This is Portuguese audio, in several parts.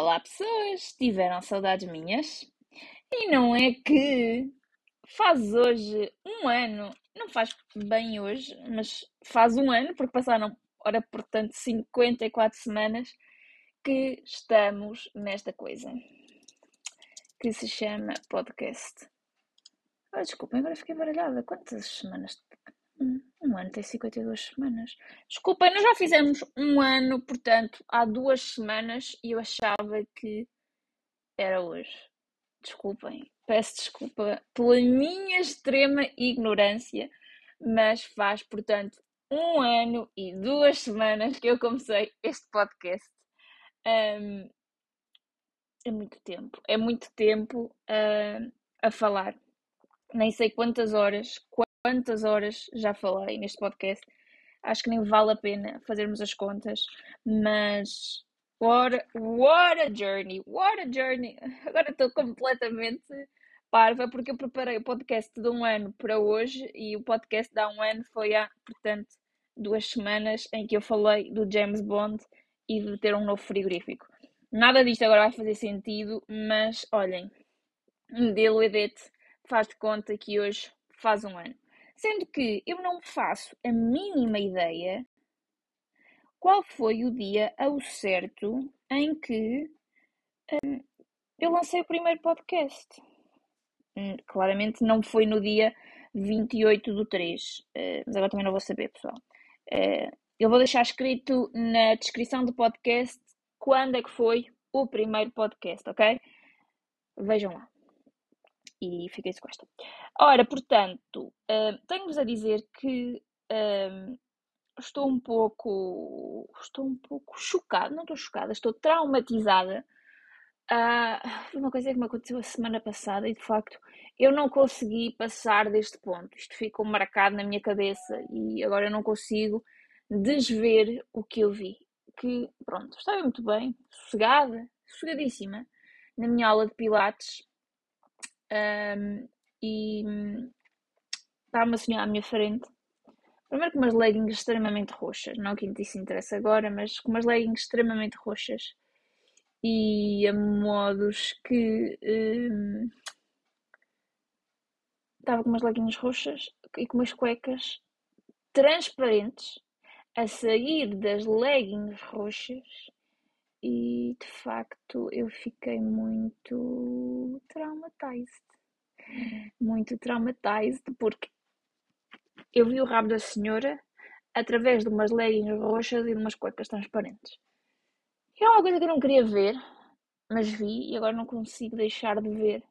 Olá, pessoas! Tiveram saudades minhas? E não é que faz hoje um ano, não faz bem hoje, mas faz um ano, porque passaram, ora, portanto, 54 semanas que estamos nesta coisa que se chama podcast. Ah, agora fiquei baralhada. Quantas semanas? Um, um ano tem 52 semanas. Desculpem, nós já fizemos um ano, portanto, há duas semanas e eu achava que era hoje. Desculpem, peço desculpa pela minha extrema ignorância, mas faz, portanto, um ano e duas semanas que eu comecei este podcast. Um, é muito tempo, é muito tempo uh, a falar. Nem sei quantas horas, quantas horas já falei neste podcast. Acho que nem vale a pena fazermos as contas, mas what a, what a journey, what a journey. Agora estou completamente parva porque eu preparei o podcast de um ano para hoje e o podcast de há um ano foi há, portanto, duas semanas em que eu falei do James Bond e de ter um novo frigorífico. Nada disto agora vai fazer sentido, mas olhem, deal with it, faz de conta que hoje faz um ano. Sendo que eu não faço a mínima ideia qual foi o dia ao certo em que hum, eu lancei o primeiro podcast. Hum, claramente não foi no dia 28 do 3, uh, eh, mas agora também não vou saber, pessoal. Uh, eu vou deixar escrito na descrição do podcast quando é que foi o primeiro podcast, ok? Vejam lá e fiquei com esta. Ora, portanto, uh, tenho-vos a dizer que uh, estou um pouco. Estou um pouco chocada, não estou chocada, estou traumatizada. Uh, uma coisa que me aconteceu a semana passada e de facto eu não consegui passar deste ponto. Isto ficou marcado na minha cabeça e agora eu não consigo desver o que eu vi. Que, pronto, estava muito bem, sossegada, sossegadíssima, na minha aula de Pilates um, e está uma senhora à minha frente. Primeiro com umas leggings extremamente roxas, não que isso interessa agora, mas com umas leggings extremamente roxas. E a modos que um, estava com umas leggings roxas e com umas cuecas transparentes a sair das leggings roxas e de facto eu fiquei muito traumatized. Muito traumatized porque eu vi o rabo da senhora através de umas leggings roxas e de umas cuecas transparentes. Era uma coisa que eu não queria ver, mas vi e agora não consigo deixar de ver.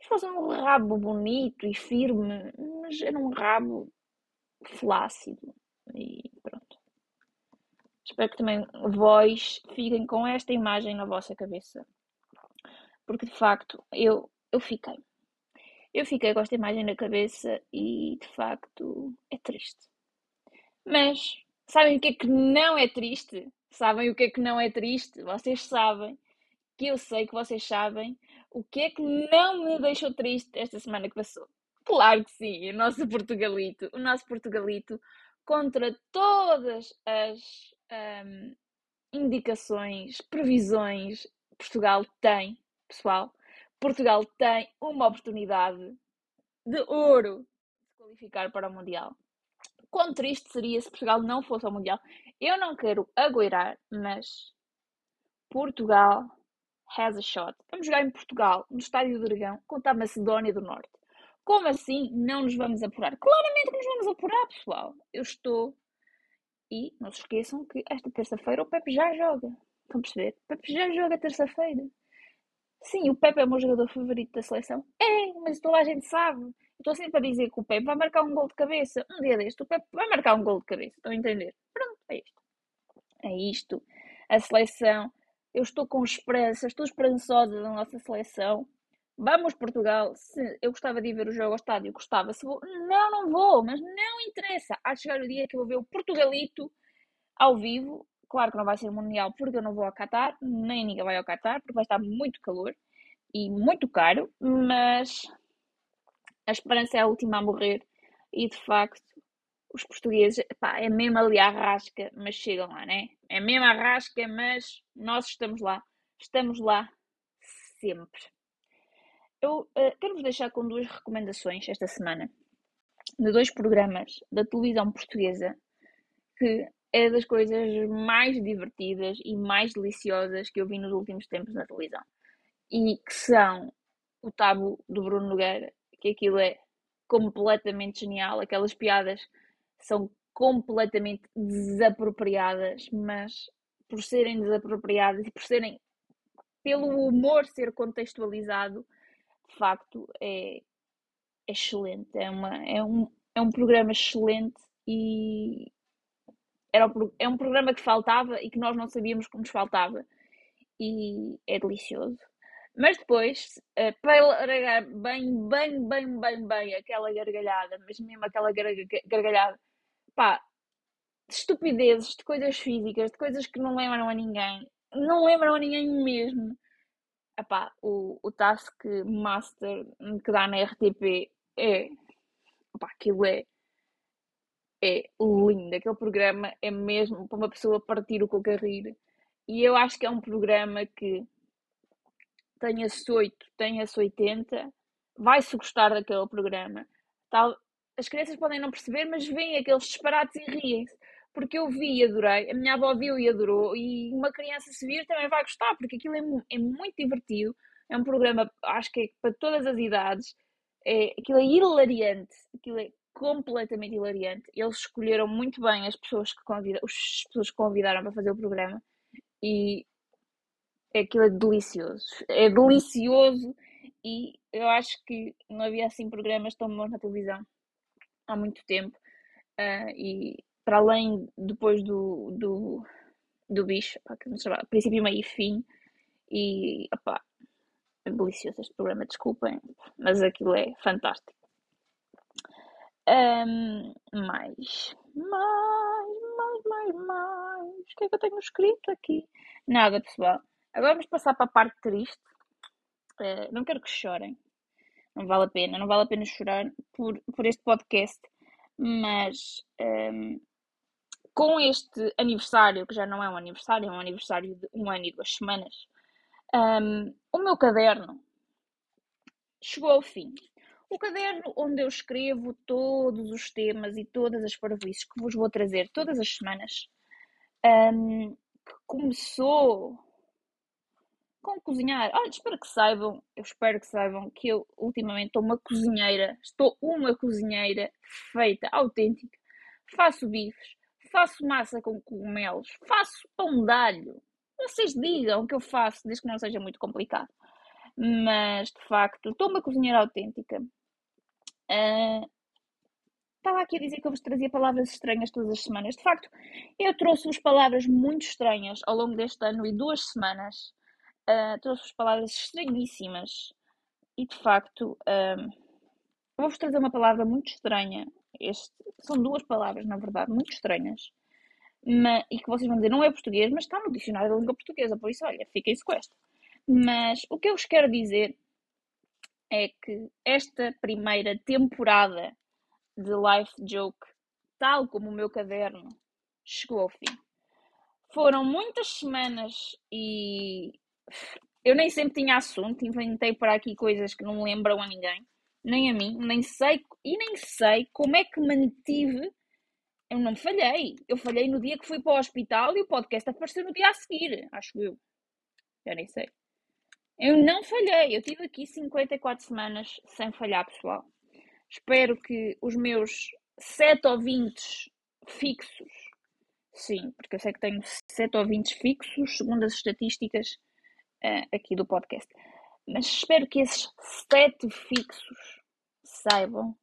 Se fosse um rabo bonito e firme, mas era um rabo flácido e. Espero que também vós fiquem com esta imagem na vossa cabeça. Porque de facto eu, eu fiquei. Eu fiquei com esta imagem na cabeça e de facto é triste. Mas sabem o que é que não é triste? Sabem o que é que não é triste? Vocês sabem que eu sei que vocês sabem o que é que não me deixou triste esta semana que passou. Claro que sim, o nosso Portugalito, o nosso Portugalito contra todas as um, indicações, previsões, Portugal tem, pessoal, Portugal tem uma oportunidade de ouro de qualificar para o Mundial. Quão triste seria se Portugal não fosse ao Mundial? Eu não quero agueirar, mas Portugal has a shot. Vamos jogar em Portugal, no Estádio do Dragão, contra a Macedónia do Norte. Como assim não nos vamos apurar? Claramente que nos vamos apurar, pessoal. Eu estou. E não se esqueçam que esta terça-feira o Pepe já joga. Estão a perceber? O Pepe já joga terça-feira. Sim, o Pepe é o meu jogador favorito da seleção. É, mas toda a gente sabe. Estou sempre a dizer que o Pepe vai marcar um gol de cabeça. Um dia deste, o Pepe vai marcar um gol de cabeça. Estão a entender? Pronto, é isto. É isto. A seleção. Eu estou com esperança, estou esperançosa da nossa seleção. Vamos Portugal. Se eu gostava de ir ver o jogo ao estádio, gostava. Se vou, não, não vou, mas não interessa. Há de chegar o dia que eu vou ver o Portugalito ao vivo. Claro que não vai ser mundial porque eu não vou ao Qatar, nem ninguém vai ao Qatar, porque vai estar muito calor e muito caro, mas a esperança é a última a morrer e de facto os portugueses, pá, é mesmo ali a rasca, mas chegam lá, né? É mesmo a rasca, mas nós estamos lá. estamos lá sempre. Eu uh, quero-vos deixar com duas recomendações esta semana de dois programas da televisão portuguesa que é das coisas mais divertidas e mais deliciosas que eu vi nos últimos tempos na televisão. E que são o Tabu do Bruno Nogueira, que aquilo é completamente genial, aquelas piadas são completamente desapropriadas, mas por serem desapropriadas e por serem pelo humor ser contextualizado, de facto é, é excelente, é, uma, é, um, é um programa excelente e era um, é um programa que faltava e que nós não sabíamos que nos faltava e é delicioso. Mas depois, uh, para largar bem, bem, bem, bem, bem aquela gargalhada, mas mesmo aquela gargalhada, pá, de estupidezes, de coisas físicas, de coisas que não lembram a ninguém, não lembram a ninguém mesmo. Epá, o, o Task Master que dá na RTP é. Epá, aquilo é. É lindo. Aquele programa é mesmo para uma pessoa partir o coco a rir. E eu acho que é um programa que tenha-se 8, tenha-se 80, vai-se gostar daquele programa. Tal, as crianças podem não perceber, mas veem aqueles disparates e riem-se. Porque eu vi e adorei, a minha avó viu e adorou, e uma criança se vir também vai gostar, porque aquilo é, é muito divertido. É um programa, acho que é para todas as idades. É, aquilo é hilariante, aquilo é completamente hilariante. Eles escolheram muito bem as pessoas que, convida, as pessoas que convidaram para fazer o programa e aquilo é delicioso. É delicioso e eu acho que não havia assim programas tão bons na televisão há muito tempo. Uh, e para além depois do, do, do bicho, pá, que princípio, meio e fim. E opá, é delicioso este programa, desculpem, mas aquilo é fantástico. Um, mais, mais, mais, mais, mais. O que é que eu tenho escrito aqui? Nada, pessoal. Agora vamos passar para a parte triste. Uh, não quero que chorem. Não vale a pena. Não vale a pena chorar por, por este podcast. Mas um, com este aniversário, que já não é um aniversário, é um aniversário de um ano e duas semanas, um, o meu caderno chegou ao fim. O caderno onde eu escrevo todos os temas e todas as parvoices que vos vou trazer todas as semanas, um, que começou com cozinhar. Olha, espero que saibam, eu espero que saibam que eu ultimamente estou uma cozinheira, estou uma cozinheira feita, autêntica. Faço bifes, faço massa com cogumelos, faço pão de alho. Vocês digam o que eu faço, desde que não seja muito complicado. Mas, de facto, estou uma cozinheira autêntica. Uh, estava aqui a dizer que eu vos trazia palavras estranhas todas as semanas. De facto, eu trouxe-vos palavras muito estranhas ao longo deste ano e duas semanas uh, trouxe-vos palavras estranhíssimas e de facto uh, vou-vos trazer uma palavra muito estranha. Este, são duas palavras, na verdade, muito estranhas. Mas, e que vocês vão dizer, não é português, mas está no dicionário da língua portuguesa, por isso, olha, fiquem-se com esta. Mas o que eu vos quero dizer é que esta primeira temporada de Life Joke, tal como o meu caderno, chegou ao fim. Foram muitas semanas e eu nem sempre tinha assunto, inventei por aqui coisas que não lembram a ninguém, nem a mim, nem sei, e nem sei como é que mantive. Eu não falhei. Eu falhei no dia que fui para o hospital e o podcast apareceu no dia a seguir, acho eu. Já nem sei. Eu não falhei. Eu tive aqui 54 semanas sem falhar, pessoal. Espero que os meus 7 ouvintes fixos, sim, porque eu sei que tenho 7 ouvintes fixos, segundo as estatísticas uh, aqui do podcast. Mas espero que esses sete fixos saibam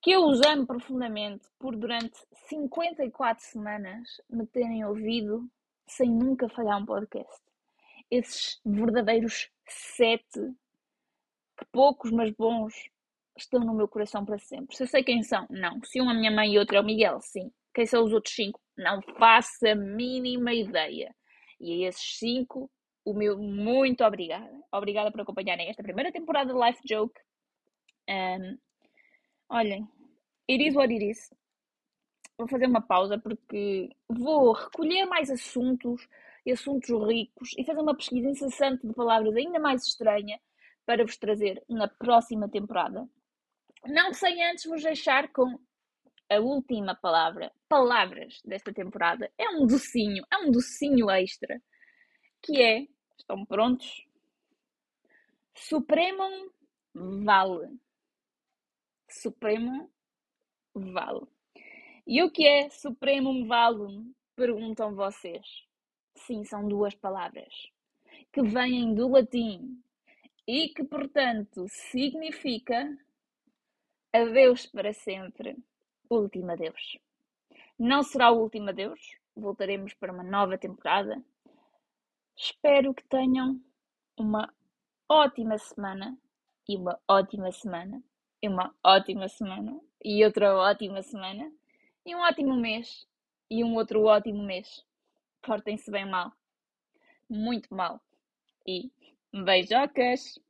que eu os amo profundamente por durante 54 semanas me terem ouvido sem nunca falhar um podcast. Esses verdadeiros sete, que poucos, mas bons, estão no meu coração para sempre. Se eu sei quem são, não. Se um é a minha mãe e outro é o Miguel, sim. Quem são os outros cinco? Não faço a mínima ideia. E a esses cinco o meu muito obrigada. Obrigada por acompanharem esta primeira temporada de Life Joke. Um, olhem, it is what it is. vou fazer uma pausa porque vou recolher mais assuntos e assuntos ricos e fazer uma pesquisa incessante de palavras ainda mais estranha para vos trazer na próxima temporada. Não sem antes vos deixar com a última palavra, palavras desta temporada. É um docinho, é um docinho extra, que é, estão prontos? Supremum vale. Supremum vale. E o que é Supremum Valum? Perguntam vocês. Sim, são duas palavras que vêm do latim e que, portanto, significa adeus para sempre, último adeus. Não será o último adeus, voltaremos para uma nova temporada. Espero que tenham uma ótima semana e uma ótima semana e uma ótima semana e outra ótima semana e um ótimo mês e um outro ótimo mês. Portem-se bem mal. Muito mal. E beijocas!